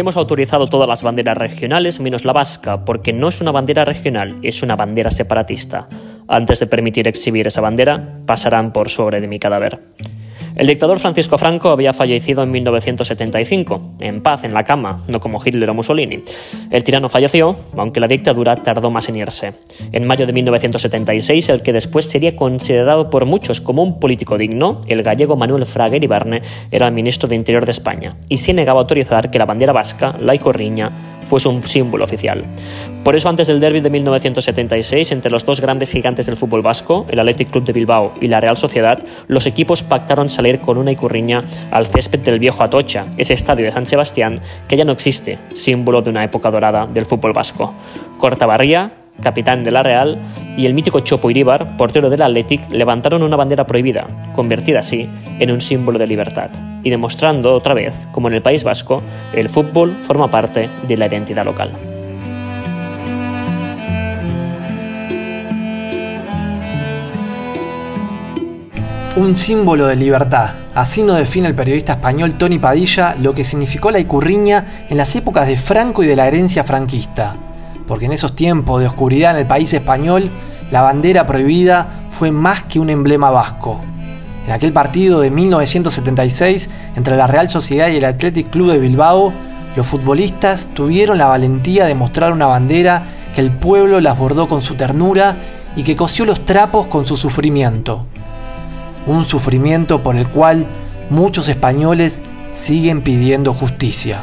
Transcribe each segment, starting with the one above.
Hemos autorizado todas las banderas regionales menos la vasca, porque no es una bandera regional, es una bandera separatista. Antes de permitir exhibir esa bandera, pasarán por sobre de mi cadáver. El dictador Francisco Franco había fallecido en 1975, en paz, en la cama, no como Hitler o Mussolini. El tirano falleció, aunque la dictadura tardó más en irse. En mayo de 1976, el que después sería considerado por muchos como un político digno, el gallego Manuel Fraga Iribarne, era el ministro de Interior de España, y se negaba a autorizar que la bandera vasca, la icorriña, fuese un símbolo oficial. Por eso, antes del derby de 1976, entre los dos grandes gigantes del fútbol vasco, el Athletic Club de Bilbao y la Real Sociedad, los equipos pactaron salir con una icurriña al césped del viejo Atocha, ese estadio de San Sebastián que ya no existe, símbolo de una época dorada del fútbol vasco. Cortabarría, capitán de la Real, y el mítico Chopo Iríbar, portero del Athletic, levantaron una bandera prohibida, convertida así en un símbolo de libertad, y demostrando otra vez, como en el País Vasco, el fútbol forma parte de la identidad local. Un símbolo de libertad. Así nos define el periodista español Tony Padilla lo que significó la icurriña en las épocas de Franco y de la herencia franquista porque en esos tiempos de oscuridad en el país español, la bandera prohibida fue más que un emblema vasco. En aquel partido de 1976 entre la Real Sociedad y el Athletic Club de Bilbao, los futbolistas tuvieron la valentía de mostrar una bandera que el pueblo las bordó con su ternura y que cosió los trapos con su sufrimiento. Un sufrimiento por el cual muchos españoles siguen pidiendo justicia.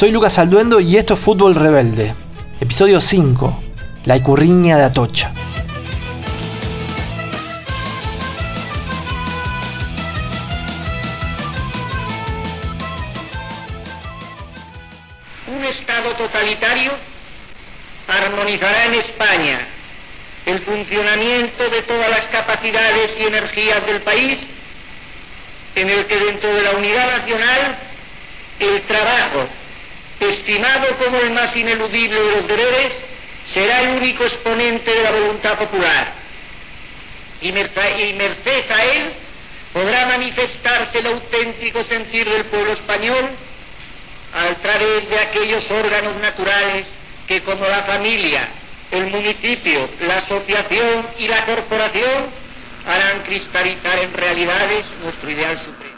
Soy Lucas Alduendo y esto es Fútbol Rebelde. Episodio 5. La icurriña de Atocha. Un Estado totalitario armonizará en España el funcionamiento de todas las capacidades y energías del país, en el que dentro de la unidad nacional el trabajo estimado como el más ineludible de los deberes, será el único exponente de la voluntad popular. Y, merced a él podrá manifestarse el auténtico sentir del pueblo español a través de aquellos órganos naturales que como la familia, el municipio, la asociación y la corporación harán cristalizar en realidades nuestro ideal supremo.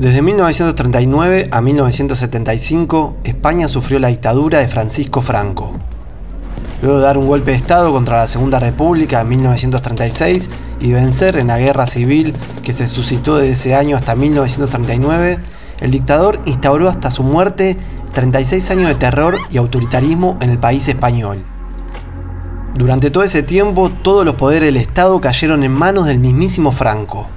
Desde 1939 a 1975, España sufrió la dictadura de Francisco Franco. Luego de dar un golpe de Estado contra la Segunda República en 1936 y vencer en la guerra civil que se suscitó desde ese año hasta 1939, el dictador instauró hasta su muerte 36 años de terror y autoritarismo en el país español. Durante todo ese tiempo, todos los poderes del Estado cayeron en manos del mismísimo Franco.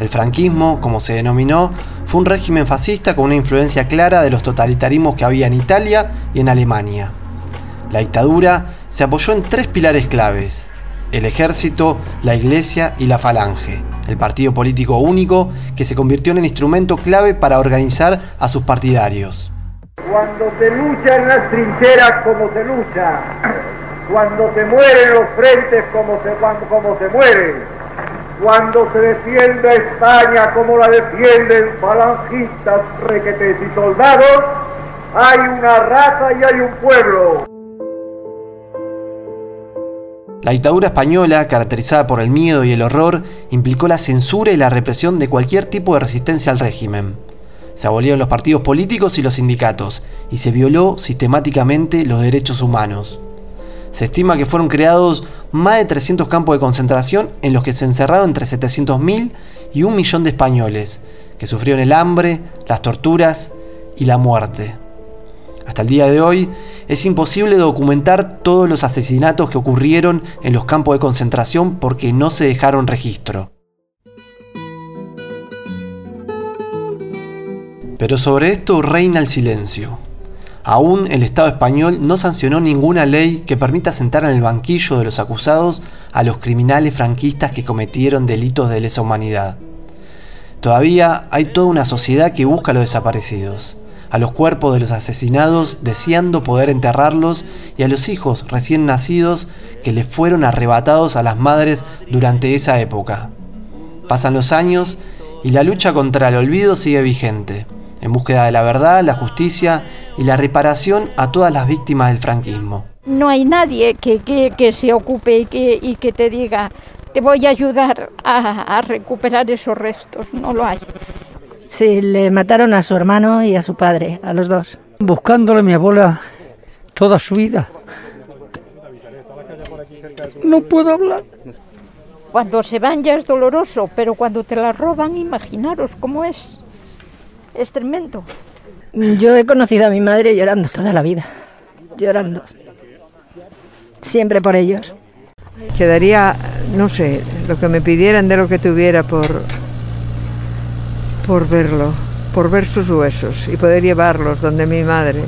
El franquismo, como se denominó, fue un régimen fascista con una influencia clara de los totalitarismos que había en Italia y en Alemania. La dictadura se apoyó en tres pilares claves, el ejército, la iglesia y la falange, el partido político único que se convirtió en el instrumento clave para organizar a sus partidarios. Cuando se lucha en las trincheras como se lucha, cuando se mueren los frentes como se, como se mueren, cuando se defiende España como la defienden falangistas, requetes y soldados, hay una raza y hay un pueblo. La dictadura española, caracterizada por el miedo y el horror, implicó la censura y la represión de cualquier tipo de resistencia al régimen. Se abolieron los partidos políticos y los sindicatos, y se violó sistemáticamente los derechos humanos. Se estima que fueron creados más de 300 campos de concentración en los que se encerraron entre 700.000 y un millón de españoles, que sufrieron el hambre, las torturas y la muerte. Hasta el día de hoy es imposible documentar todos los asesinatos que ocurrieron en los campos de concentración porque no se dejaron registro. Pero sobre esto reina el silencio. Aún el Estado español no sancionó ninguna ley que permita sentar en el banquillo de los acusados a los criminales franquistas que cometieron delitos de lesa humanidad. Todavía hay toda una sociedad que busca a los desaparecidos, a los cuerpos de los asesinados deseando poder enterrarlos y a los hijos recién nacidos que les fueron arrebatados a las madres durante esa época. Pasan los años y la lucha contra el olvido sigue vigente, en búsqueda de la verdad, la justicia y la reparación a todas las víctimas del franquismo. No hay nadie que, que, se ocupe y que, y que te diga, te voy a ayudar a, a recuperar esos restos, no lo hay. Sí, le mataron a su hermano y a su padre, a los dos. Buscándole a mi abuela toda su vida. No puedo hablar. Cuando se van ya es doloroso, pero cuando te la roban, imaginaros cómo es. Es tremendo. Yo he conocido a mi madre llorando toda la vida. Llorando. Siempre por ellos. Quedaría, no sé, lo que me pidieran de lo que tuviera por, por verlo, por ver sus huesos y poder llevarlos donde mi madre.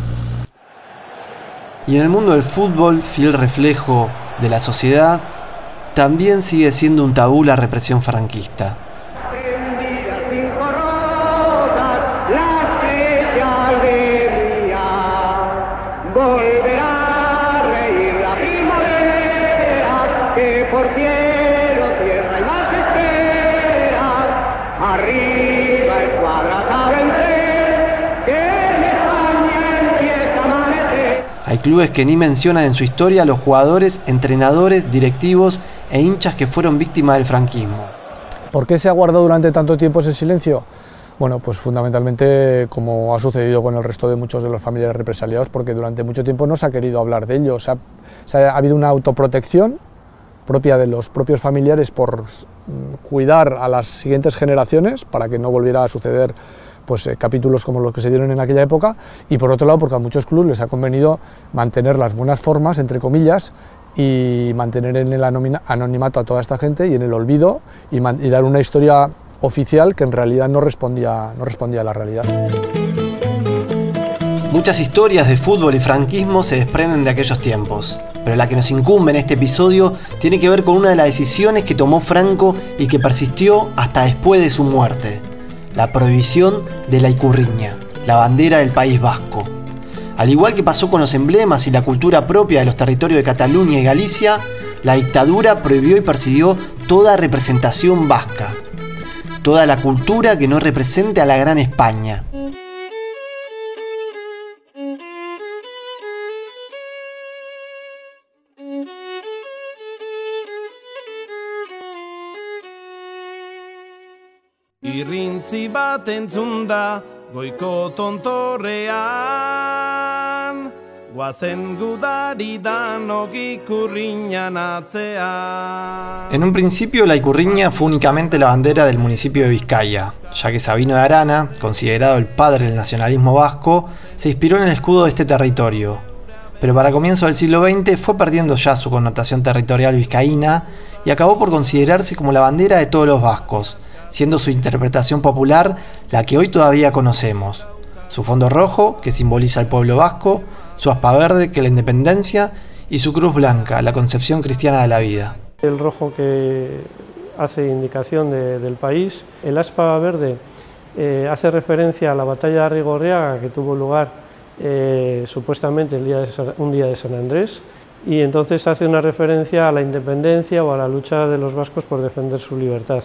Y en el mundo del fútbol, fiel reflejo de la sociedad, también sigue siendo un tabú la represión franquista. Hay clubes que ni mencionan en su historia a los jugadores, entrenadores, directivos e hinchas que fueron víctimas del franquismo. ¿Por qué se ha guardado durante tanto tiempo ese silencio? Bueno, pues fundamentalmente, como ha sucedido con el resto de muchos de los familiares represaliados, porque durante mucho tiempo no se ha querido hablar de ello. O ha habido una autoprotección propia de los propios familiares por mm, cuidar a las siguientes generaciones para que no volviera a suceder pues, eh, capítulos como los que se dieron en aquella época y por otro lado porque a muchos clubes les ha convenido mantener las buenas formas, entre comillas, y mantener en el anonimato a toda esta gente y en el olvido y, dar una historia oficial que en realidad no respondía, no respondía a la realidad. Muchas historias de fútbol y franquismo se desprenden de aquellos tiempos, pero la que nos incumbe en este episodio tiene que ver con una de las decisiones que tomó Franco y que persistió hasta después de su muerte, la prohibición de la icurriña, la bandera del País Vasco. Al igual que pasó con los emblemas y la cultura propia de los territorios de Cataluña y Galicia, la dictadura prohibió y persiguió toda representación vasca, toda la cultura que no represente a la Gran España. En un principio la icurriña fue únicamente la bandera del municipio de Vizcaya, ya que Sabino de Arana, considerado el padre del nacionalismo vasco, se inspiró en el escudo de este territorio. Pero para comienzo del siglo XX fue perdiendo ya su connotación territorial vizcaína y acabó por considerarse como la bandera de todos los vascos, siendo su interpretación popular la que hoy todavía conocemos. Su fondo rojo, que simboliza al pueblo vasco, su aspa verde, que la independencia, y su cruz blanca, la concepción cristiana de la vida. El rojo que hace indicación del país, el aspa verde eh, hace referencia a la batalla de Arrigorriaga que tuvo lugar eh, supuestamente el día un día de San Andrés y entonces hace una referencia a la independencia o a la lucha de los vascos por defender su libertad.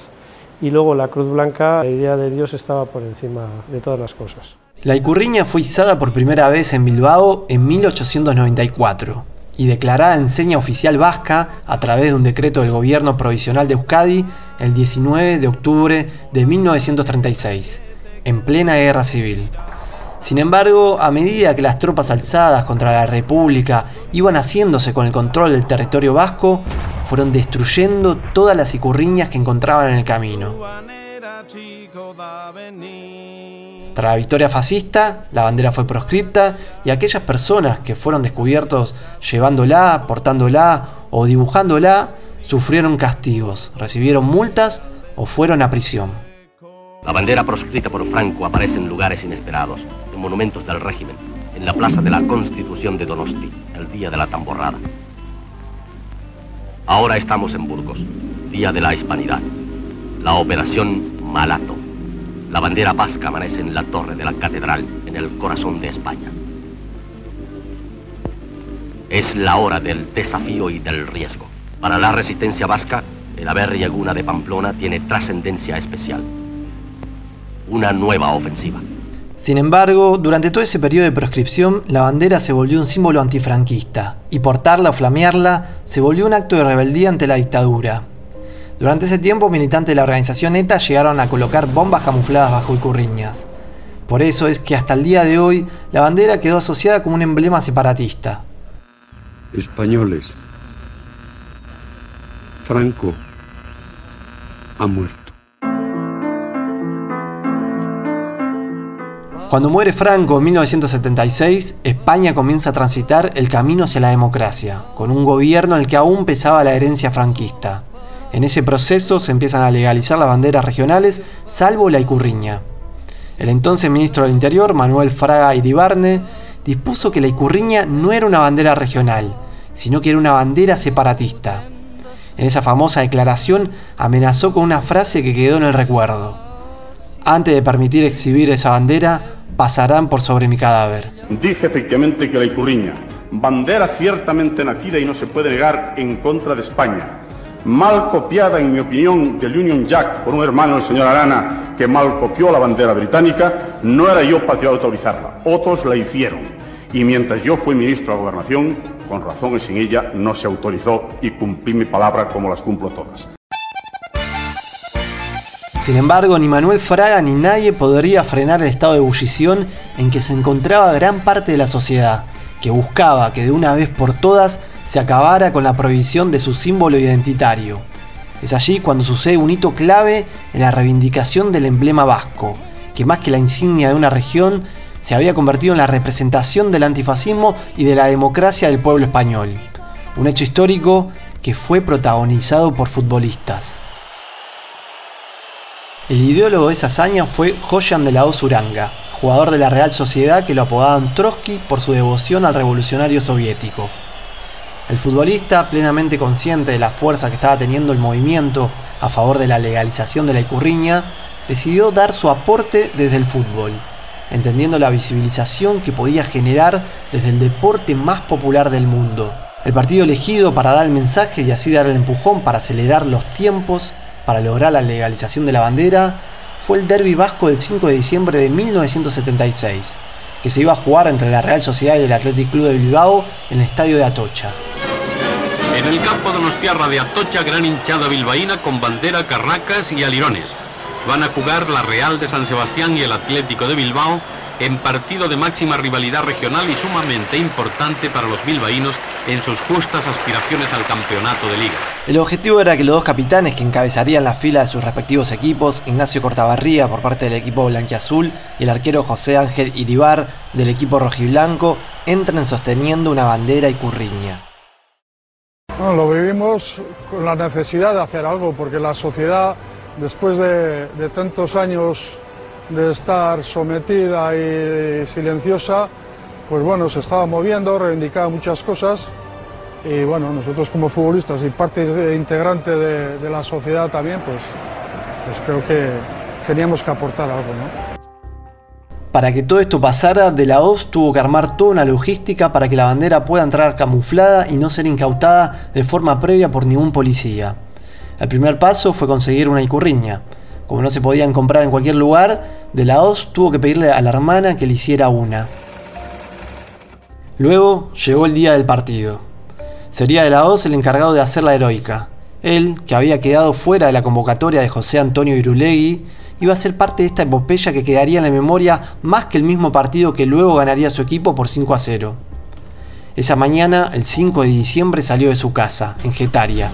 Y luego la cruz blanca, la idea de Dios estaba por encima de todas las cosas. La Icurriña fue izada por primera vez en Bilbao en 1894 y declarada en seña oficial vasca a través de un decreto del gobierno provisional de Euskadi el 19 de octubre de 1936, en plena guerra civil. Sin embargo, a medida que las tropas alzadas contra la República iban haciéndose con el control del territorio vasco, fueron destruyendo todas las icurriñas que encontraban en el camino. Tras la victoria fascista, la bandera fue proscripta y aquellas personas que fueron descubiertos llevándola, portándola o dibujándola sufrieron castigos, recibieron multas o fueron a prisión. La bandera proscrita por Franco aparece en lugares inesperados, en monumentos del régimen, en la Plaza de la Constitución de Donosti, el día de la tamborrada. Ahora estamos en Burgos, día de la hispanidad. La operación Malato. La bandera vasca amanece en la torre de la catedral, en el corazón de España. Es la hora del desafío y del riesgo. Para la resistencia vasca, El haber Yaguna de Pamplona tiene trascendencia especial. Una nueva ofensiva. Sin embargo, durante todo ese periodo de proscripción, la bandera se volvió un símbolo antifranquista, y portarla o flamearla se volvió un acto de rebeldía ante la dictadura. Durante ese tiempo, militantes de la organización ETA llegaron a colocar bombas camufladas bajo Icurriñas. Por eso es que hasta el día de hoy la bandera quedó asociada como un emblema separatista. Españoles, Franco ha muerto. Cuando muere Franco en 1976, España comienza a transitar el camino hacia la democracia, con un gobierno en el que aún pesaba la herencia franquista. En ese proceso se empiezan a legalizar las banderas regionales, salvo la Icurriña. El entonces ministro del Interior, Manuel Fraga Iribarne, dispuso que la Icurriña no era una bandera regional, sino que era una bandera separatista. En esa famosa declaración amenazó con una frase que quedó en el recuerdo. Antes de permitir exhibir esa bandera, pasarán por sobre mi cadáver. Dije efectivamente que la Icurriña, bandera ciertamente nacida y no se puede negar en contra de España, mal copiada en mi opinión del Union Jack por un hermano del señor Arana que mal copió la bandera británica, no era yo para autorizarla, otros la hicieron. Y mientras yo fui ministro de Gobernación, con razón y sin ella, no se autorizó y cumplí mi palabra como las cumplo todas. Sin embargo, ni Manuel Fraga ni nadie podría frenar el estado de ebullición en que se encontraba gran parte de la sociedad, que buscaba que de una vez por todas se acabara con la prohibición de su símbolo identitario. Es allí cuando sucede un hito clave en la reivindicación del emblema vasco, que más que la insignia de una región, se había convertido en la representación del antifascismo y de la democracia del pueblo español. Un hecho histórico que fue protagonizado por futbolistas. El ideólogo de esa hazaña fue Joyan de la Hoz Uranga, jugador de la Real Sociedad que lo apodaban Trotsky por su devoción al revolucionario soviético. El futbolista, plenamente consciente de la fuerza que estaba teniendo el movimiento a favor de la legalización de la icurriña, decidió dar su aporte desde el fútbol, entendiendo la visibilización que podía generar desde el deporte más popular del mundo. El partido elegido para dar el mensaje y así dar el empujón para acelerar los tiempos para lograr la legalización de la bandera fue el derby vasco del 5 de diciembre de 1976, que se iba a jugar entre la Real Sociedad y el Athletic Club de Bilbao en el estadio de Atocha. En el campo de los Tierra de Atocha, gran hinchada bilbaína con bandera, carracas y alirones. Van a jugar la Real de San Sebastián y el Atlético de Bilbao en partido de máxima rivalidad regional y sumamente importante para los bilbaínos en sus justas aspiraciones al campeonato de liga. El objetivo era que los dos capitanes que encabezarían la fila de sus respectivos equipos, Ignacio Cortabarría por parte del equipo blanquiazul y el arquero José Ángel Iribar del equipo rojiblanco, entren sosteniendo una bandera y curriña. Bueno, lo vivimos con la necesidad de hacer algo, porque la sociedad, después de, de tantos años de estar sometida y silenciosa, pues bueno, se estaba moviendo, reivindicaba muchas cosas y bueno, nosotros como futbolistas y parte integrante de, la sociedad también, pues, pues creo que teníamos que aportar algo, ¿no? Para que todo esto pasara, De la Hoz tuvo que armar toda una logística para que la bandera pueda entrar camuflada y no ser incautada de forma previa por ningún policía. El primer paso fue conseguir una icurriña. Como no se podían comprar en cualquier lugar, De la Hoz tuvo que pedirle a la hermana que le hiciera una. Luego llegó el día del partido. Sería De la Hoz el encargado de hacer la heroica. Él, que había quedado fuera de la convocatoria de José Antonio Irulegui, iba a ser parte de esta epopeya que quedaría en la memoria más que el mismo partido que luego ganaría su equipo por 5 a 0. Esa mañana, el 5 de diciembre, salió de su casa, en Getaria,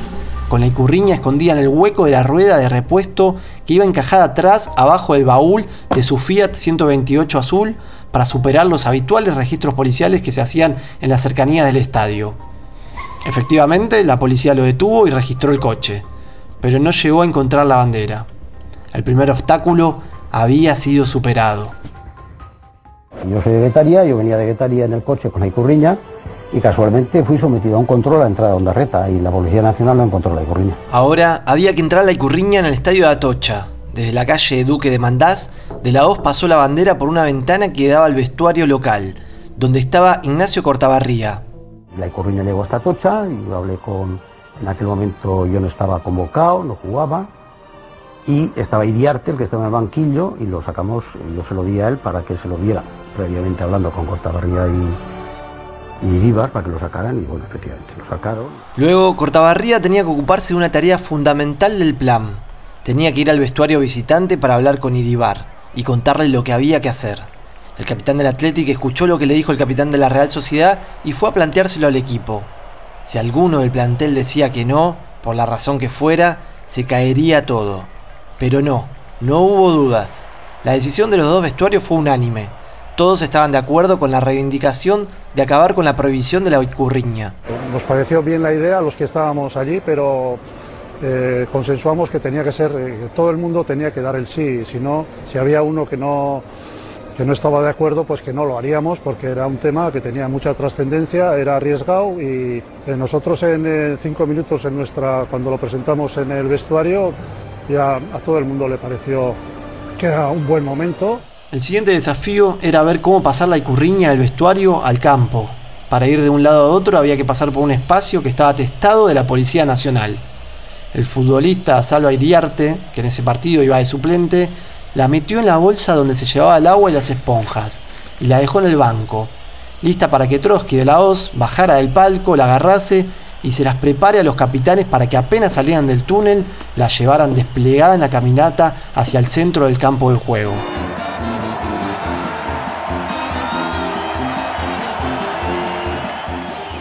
con la icurriña escondida en el hueco de la rueda de repuesto que iba encajada atrás, abajo del baúl de su Fiat 128 azul, para superar los habituales registros policiales que se hacían en las cercanías del estadio. Efectivamente, la policía lo detuvo y registró el coche, pero no llegó a encontrar la bandera. El primer obstáculo había sido superado. Yo soy de Guetaria, yo venía de Guetaria en el coche con la y casualmente fui sometido a un control a la entrada de Ondarreta y la Policía Nacional no encontró la Icurriña. Ahora había que entrar a la Icurriña en el estadio de Atocha. Desde la calle Duque de Mandás, de la Hoz pasó la bandera por una ventana que daba al vestuario local, donde estaba Ignacio Cortabarría. La Icurriña llegó hasta Atocha y yo hablé con En aquel momento yo no estaba convocado, no jugaba. Y estaba Iriarte, el que estaba en el banquillo, y lo sacamos, yo se lo di a él para que se lo diera, previamente hablando con Cortabarría y, y Iríbar para que lo sacaran, y bueno, efectivamente lo sacaron. Luego, Cortabarría tenía que ocuparse de una tarea fundamental del plan. Tenía que ir al vestuario visitante para hablar con Iribar y contarle lo que había que hacer. El capitán del Atlético escuchó lo que le dijo el capitán de la Real Sociedad y fue a planteárselo al equipo. Si alguno del plantel decía que no, por la razón que fuera, se caería todo. Pero no, no hubo dudas. La decisión de los dos vestuarios fue unánime. Todos estaban de acuerdo con la reivindicación de acabar con la prohibición de la curriña. Nos pareció bien la idea a los que estábamos allí, pero eh, consensuamos que tenía que ser, eh, que todo el mundo tenía que dar el sí, si no, si había uno que no, que no estaba de acuerdo, pues que no lo haríamos, porque era un tema que tenía mucha trascendencia, era arriesgado y eh, nosotros en cinco minutos en nuestra, cuando lo presentamos en el vestuario, ya a todo el mundo le pareció que era un buen momento. El siguiente desafío era ver cómo pasar la icurriña del vestuario al campo. Para ir de un lado a otro había que pasar por un espacio que estaba atestado de la Policía Nacional. El futbolista Salva Iriarte, que en ese partido iba de suplente, la metió en la bolsa donde se llevaba el agua y las esponjas, y la dejó en el banco, lista para que Trotsky de la Hoz bajara del palco, la agarrase y se las prepare a los capitanes para que apenas salieran del túnel, la llevaran desplegada en la caminata hacia el centro del campo de juego.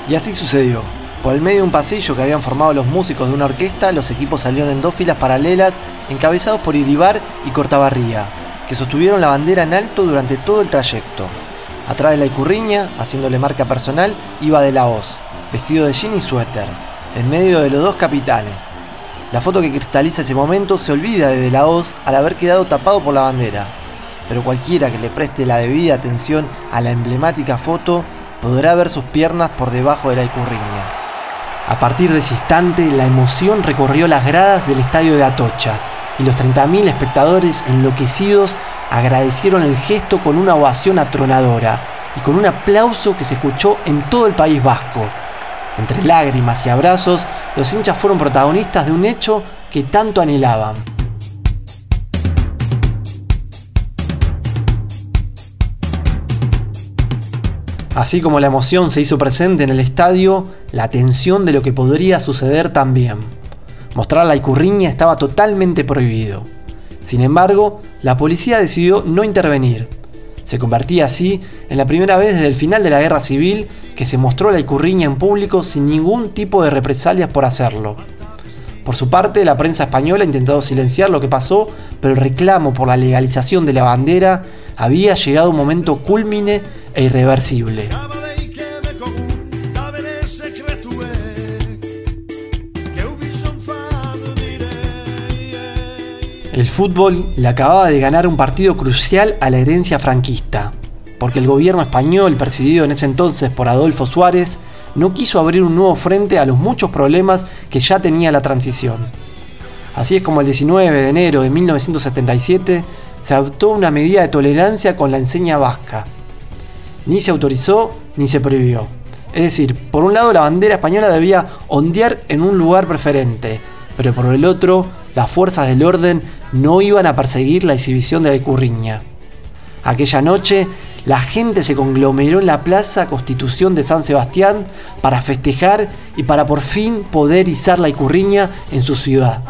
Y así sucedió. Por el medio de un pasillo que habían formado los músicos de una orquesta, los equipos salieron en dos filas paralelas, encabezados por Iribar y Cortabarría, que sostuvieron la bandera en alto durante todo el trayecto. Atrás de la Icurriña, haciéndole marca personal, iba De la Hoz, vestido de jean y suéter, en medio de los dos capitanes. La foto que cristaliza ese momento se olvida de De la Hoz al haber quedado tapado por la bandera, pero cualquiera que le preste la debida atención a la emblemática foto podrá ver sus piernas por debajo de la Icurriña. A partir de ese instante, la emoción recorrió las gradas del estadio de Atocha y los 30.000 espectadores enloquecidos agradecieron el gesto con una ovación atronadora y con un aplauso que se escuchó en todo el País Vasco. Entre lágrimas y abrazos, los hinchas fueron protagonistas de un hecho que tanto anhelaban. Así como la emoción se hizo presente en el estadio, la tensión de lo que podría suceder también. Mostrar la icurriña estaba totalmente prohibido. Sin embargo, la policía decidió no intervenir. Se convertía así en la primera vez desde el final de la guerra civil que se mostró la icurriña en público sin ningún tipo de represalias por hacerlo. Por su parte, la prensa española intentó silenciar lo que pasó, pero el reclamo por la legalización de la bandera había llegado a un momento cúlmine e irreversible. El fútbol le acababa de ganar un partido crucial a la herencia franquista, porque el gobierno español, presidido en ese entonces por Adolfo Suárez, no quiso abrir un nuevo frente a los muchos problemas que ya tenía la transición. Así es como el 19 de enero de 1977 se adoptó una medida de tolerancia con la enseña vasca. Ni se autorizó ni se prohibió. Es decir, por un lado la bandera española debía ondear en un lugar preferente, pero por el otro las fuerzas del orden no iban a perseguir la exhibición de la icurriña. Aquella noche la gente se conglomeró en la Plaza Constitución de San Sebastián para festejar y para por fin poder izar la icurriña en su ciudad.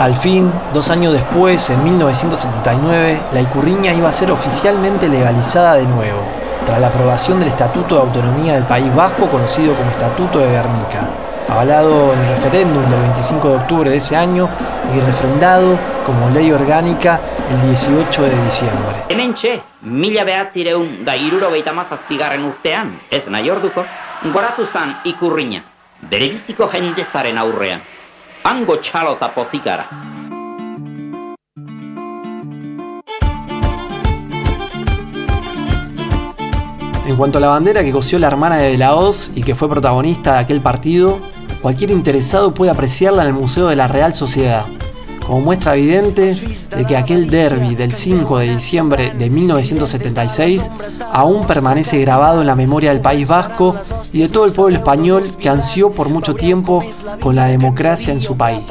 Al fin, dos años después, en 1979, la icurriña iba a ser oficialmente legalizada de nuevo, tras la aprobación del Estatuto de Autonomía del País Vasco, conocido como Estatuto de Guernica, avalado en el referéndum del 25 de octubre de ese año y refrendado como ley orgánica el 18 de diciembre. Mila behatzireun da irurogeita mazazpigarren urtean, ez nahi orduko, goratu zan ikurriña, bere biziko jendezaren aurrean. Eta pozikara. En cuanto a la bandera que cosió la hermana de De la Hoz y que fue protagonista de aquel partido, cualquier interesado puede apreciarla en el Museo de la Real Sociedad, como muestra evidente de que aquel derby del 5 de diciembre de 1976 aún permanece grabado en la memoria del País Vasco y de todo el pueblo español que ansió por mucho tiempo con la democracia en su país.